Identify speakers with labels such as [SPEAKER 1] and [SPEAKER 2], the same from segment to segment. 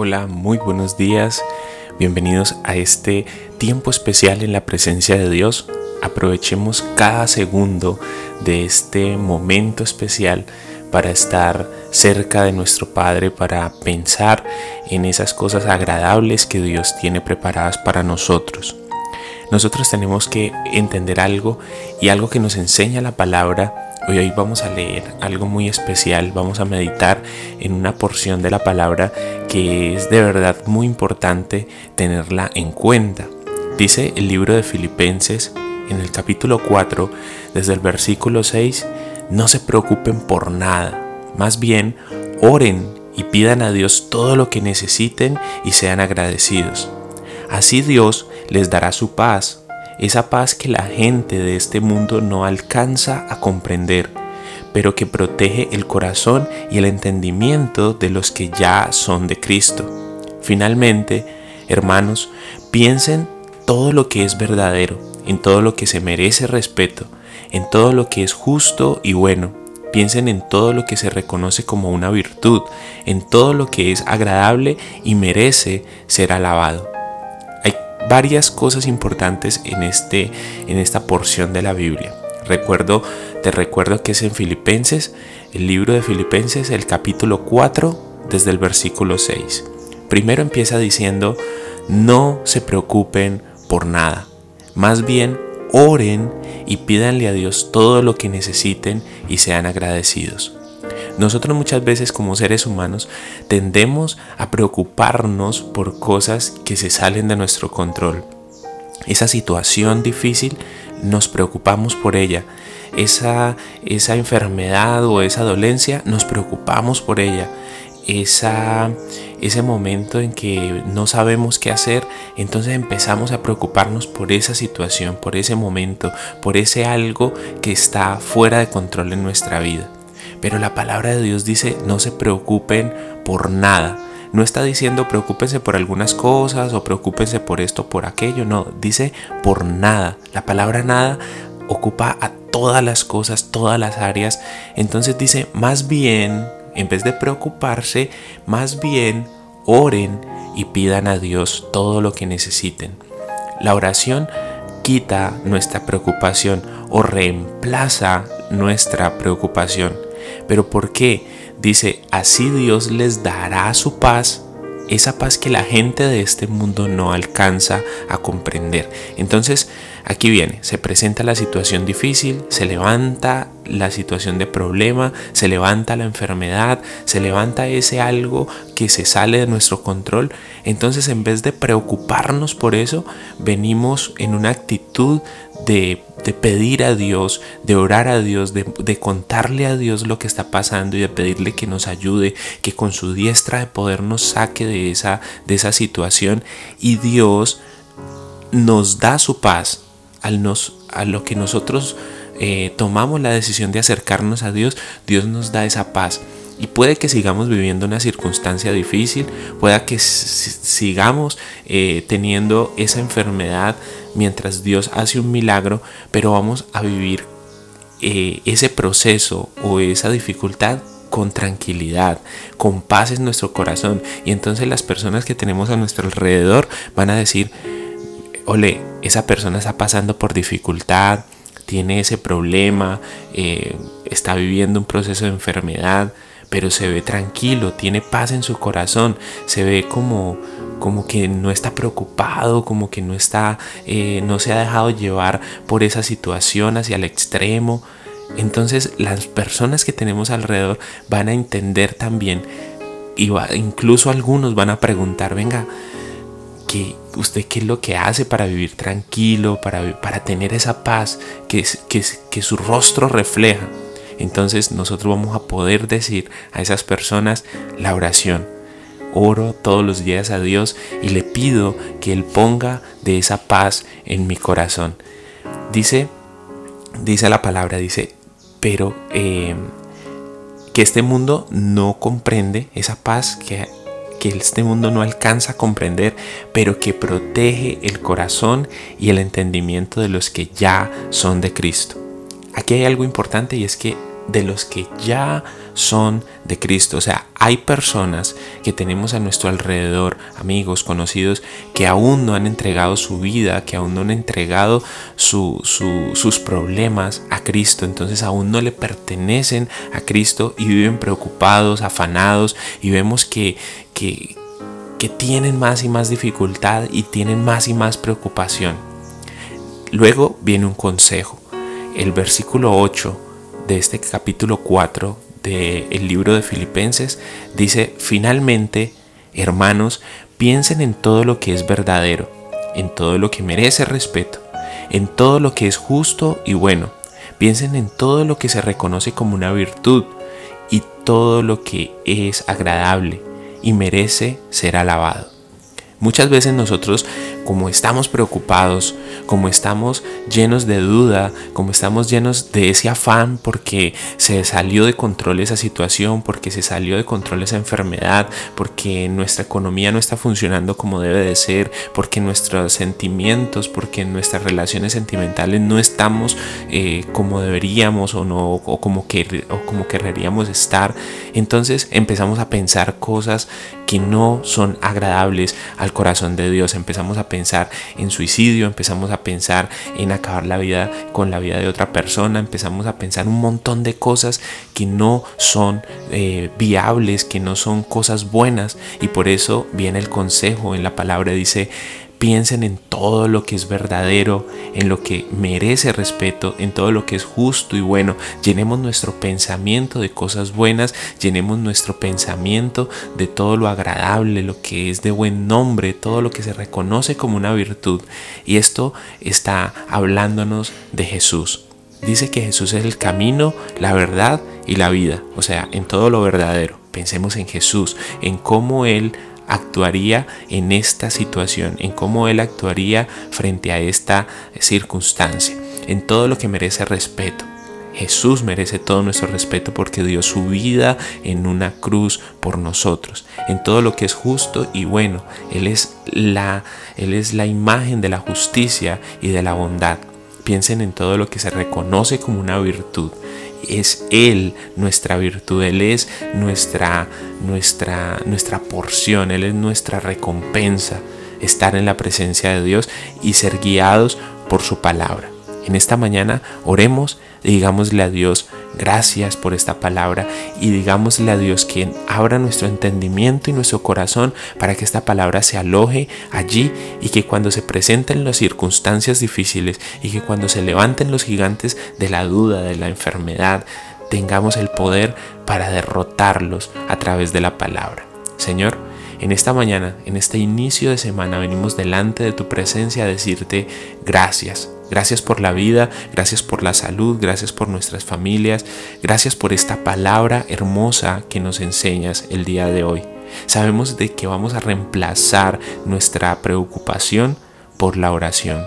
[SPEAKER 1] Hola, muy buenos días. Bienvenidos a este tiempo especial en la presencia de Dios. Aprovechemos cada segundo de este momento especial para estar cerca de nuestro Padre, para pensar en esas cosas agradables que Dios tiene preparadas para nosotros. Nosotros tenemos que entender algo y algo que nos enseña la palabra Hoy, vamos a leer algo muy especial, vamos a meditar en una porción de la palabra que es de verdad muy importante tenerla en cuenta. Dice el libro de Filipenses en el capítulo 4, desde el versículo 6, no se preocupen por nada, más bien oren y pidan a Dios todo lo que necesiten y sean agradecidos. Así Dios les dará su paz esa paz que la gente de este mundo no alcanza a comprender, pero que protege el corazón y el entendimiento de los que ya son de Cristo. Finalmente, hermanos, piensen todo lo que es verdadero, en todo lo que se merece respeto, en todo lo que es justo y bueno. Piensen en todo lo que se reconoce como una virtud, en todo lo que es agradable y merece ser alabado varias cosas importantes en, este, en esta porción de la Biblia. Recuerdo, te recuerdo que es en Filipenses, el libro de Filipenses, el capítulo 4, desde el versículo 6. Primero empieza diciendo, no se preocupen por nada, más bien oren y pídanle a Dios todo lo que necesiten y sean agradecidos. Nosotros muchas veces como seres humanos tendemos a preocuparnos por cosas que se salen de nuestro control. Esa situación difícil nos preocupamos por ella. Esa, esa enfermedad o esa dolencia nos preocupamos por ella. Esa, ese momento en que no sabemos qué hacer, entonces empezamos a preocuparnos por esa situación, por ese momento, por ese algo que está fuera de control en nuestra vida. Pero la palabra de Dios dice, no se preocupen por nada. No está diciendo preocúpense por algunas cosas o preocúpense por esto, por aquello. No, dice por nada. La palabra nada ocupa a todas las cosas, todas las áreas. Entonces dice, más bien, en vez de preocuparse, más bien oren y pidan a Dios todo lo que necesiten. La oración quita nuestra preocupación o reemplaza nuestra preocupación. ¿Pero por qué? Dice, así Dios les dará su paz, esa paz que la gente de este mundo no alcanza a comprender. Entonces, aquí viene, se presenta la situación difícil, se levanta la situación de problema, se levanta la enfermedad, se levanta ese algo que se sale de nuestro control. Entonces, en vez de preocuparnos por eso, venimos en una actitud de de pedir a Dios, de orar a Dios, de, contarle a Dios lo que está pasando y de pedirle que nos ayude, que con su diestra de poder nos saque de esa, de esa situación y Dios nos da su paz al nos, a lo que nosotros eh, tomamos la decisión de acercarnos a Dios, Dios nos da esa paz. Y puede que sigamos viviendo una circunstancia difícil, pueda que sigamos eh, teniendo esa enfermedad mientras Dios hace un milagro, pero vamos a vivir eh, ese proceso o esa dificultad con tranquilidad, con paz en nuestro corazón. Y entonces las personas que tenemos a nuestro alrededor van a decir, ole, esa persona está pasando por dificultad, tiene ese problema, eh, está viviendo un proceso de enfermedad, pero se ve tranquilo, tiene paz en su corazón, se ve como, como que no está preocupado, como que no está, eh, no se ha dejado llevar por esa situación hacia el extremo. Entonces las personas que tenemos alrededor van a entender también, y incluso algunos van a preguntar, venga, que usted qué es lo que hace para vivir tranquilo, para, para tener esa paz que, que, que su rostro refleja entonces nosotros vamos a poder decir a esas personas la oración. Oro todos los días a Dios y le pido que Él ponga de esa paz en mi corazón. Dice, dice la palabra, dice, pero eh, que este mundo no comprende esa paz que que este mundo no alcanza a comprender, pero que protege el corazón y el entendimiento de los que ya son de Cristo. Aquí hay algo importante y es que de los que ya son de Cristo. O sea, hay personas que tenemos a nuestro alrededor, amigos, conocidos, que aún no han entregado su vida, que aún no han entregado sus problemas a Cristo. Entonces aún no le pertenecen a Cristo y viven preocupados, afanados y vemos que, que, que tienen más y más dificultad y tienen más y más preocupación. Luego viene un consejo. El versículo 8 de este capítulo 4 del libro de Filipenses dice, finalmente, hermanos, piensen en todo lo que es verdadero, en todo lo que merece respeto, en todo lo que es justo y bueno, piensen en todo lo que se reconoce como una virtud y todo lo que es agradable y merece ser alabado. Muchas veces nosotros como estamos preocupados, como estamos llenos de duda, como estamos llenos de ese afán porque se salió de control esa situación, porque se salió de control esa enfermedad, porque nuestra economía no está funcionando como debe de ser, porque nuestros sentimientos, porque nuestras relaciones sentimentales no estamos eh, como deberíamos o no o como que o como querríamos estar, entonces empezamos a pensar cosas que no son agradables al corazón de Dios, empezamos a pensar pensar en suicidio, empezamos a pensar en acabar la vida con la vida de otra persona, empezamos a pensar un montón de cosas que no son eh, viables, que no son cosas buenas y por eso viene el consejo en la palabra, dice, piensen en todo lo que es verdadero, en lo que merece respeto, en todo lo que es justo y bueno. Llenemos nuestro pensamiento de cosas buenas, llenemos nuestro pensamiento de todo lo agradable, lo que es de buen nombre, todo lo que se reconoce como una virtud. Y esto está hablándonos de Jesús. Dice que Jesús es el camino, la verdad y la vida, o sea, en todo lo verdadero. Pensemos en Jesús, en cómo Él actuaría en esta situación, en cómo Él actuaría frente a esta circunstancia, en todo lo que merece respeto. Jesús merece todo nuestro respeto porque dio su vida en una cruz por nosotros, en todo lo que es justo y bueno. Él es la, él es la imagen de la justicia y de la bondad. Piensen en todo lo que se reconoce como una virtud es Él nuestra virtud, Él es nuestra, nuestra, nuestra porción, Él es nuestra recompensa, estar en la presencia de Dios y ser guiados por su palabra. En esta mañana oremos y digámosle a Dios gracias por esta palabra y digámosle a Dios quien abra nuestro entendimiento y nuestro corazón para que esta palabra se aloje allí y que cuando se presenten las circunstancias difíciles y que cuando se levanten los gigantes de la duda, de la enfermedad, tengamos el poder para derrotarlos a través de la palabra. Señor, en esta mañana, en este inicio de semana, venimos delante de tu presencia a decirte gracias. Gracias por la vida, gracias por la salud, gracias por nuestras familias, gracias por esta palabra hermosa que nos enseñas el día de hoy. Sabemos de que vamos a reemplazar nuestra preocupación por la oración.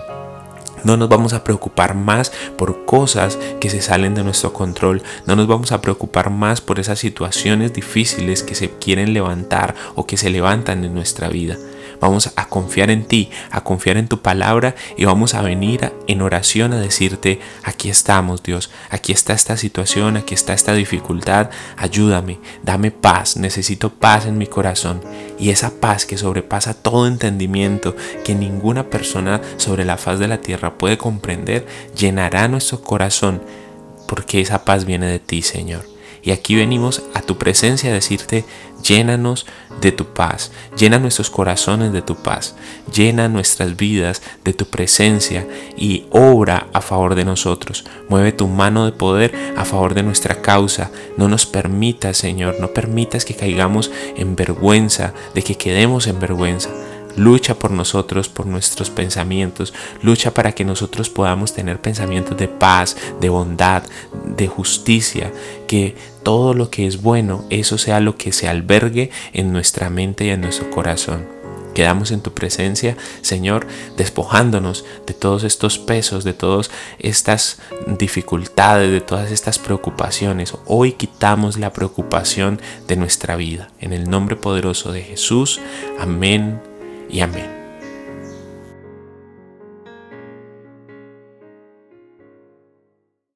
[SPEAKER 1] No nos vamos a preocupar más por cosas que se salen de nuestro control. No nos vamos a preocupar más por esas situaciones difíciles que se quieren levantar o que se levantan en nuestra vida. Vamos a confiar en ti, a confiar en tu palabra y vamos a venir en oración a decirte, aquí estamos Dios, aquí está esta situación, aquí está esta dificultad, ayúdame, dame paz, necesito paz en mi corazón. Y esa paz que sobrepasa todo entendimiento, que ninguna persona sobre la faz de la tierra puede comprender, llenará nuestro corazón, porque esa paz viene de ti, Señor. Y aquí venimos a tu presencia a decirte, llénanos de tu paz, llena nuestros corazones de tu paz, llena nuestras vidas de tu presencia y obra a favor de nosotros. Mueve tu mano de poder a favor de nuestra causa. No nos permitas, Señor, no permitas que caigamos en vergüenza, de que quedemos en vergüenza. Lucha por nosotros, por nuestros pensamientos. Lucha para que nosotros podamos tener pensamientos de paz, de bondad, de justicia. Que todo lo que es bueno, eso sea lo que se albergue en nuestra mente y en nuestro corazón. Quedamos en tu presencia, Señor, despojándonos de todos estos pesos, de todas estas dificultades, de todas estas preocupaciones. Hoy quitamos la preocupación de nuestra vida. En el nombre poderoso de Jesús. Amén y amén.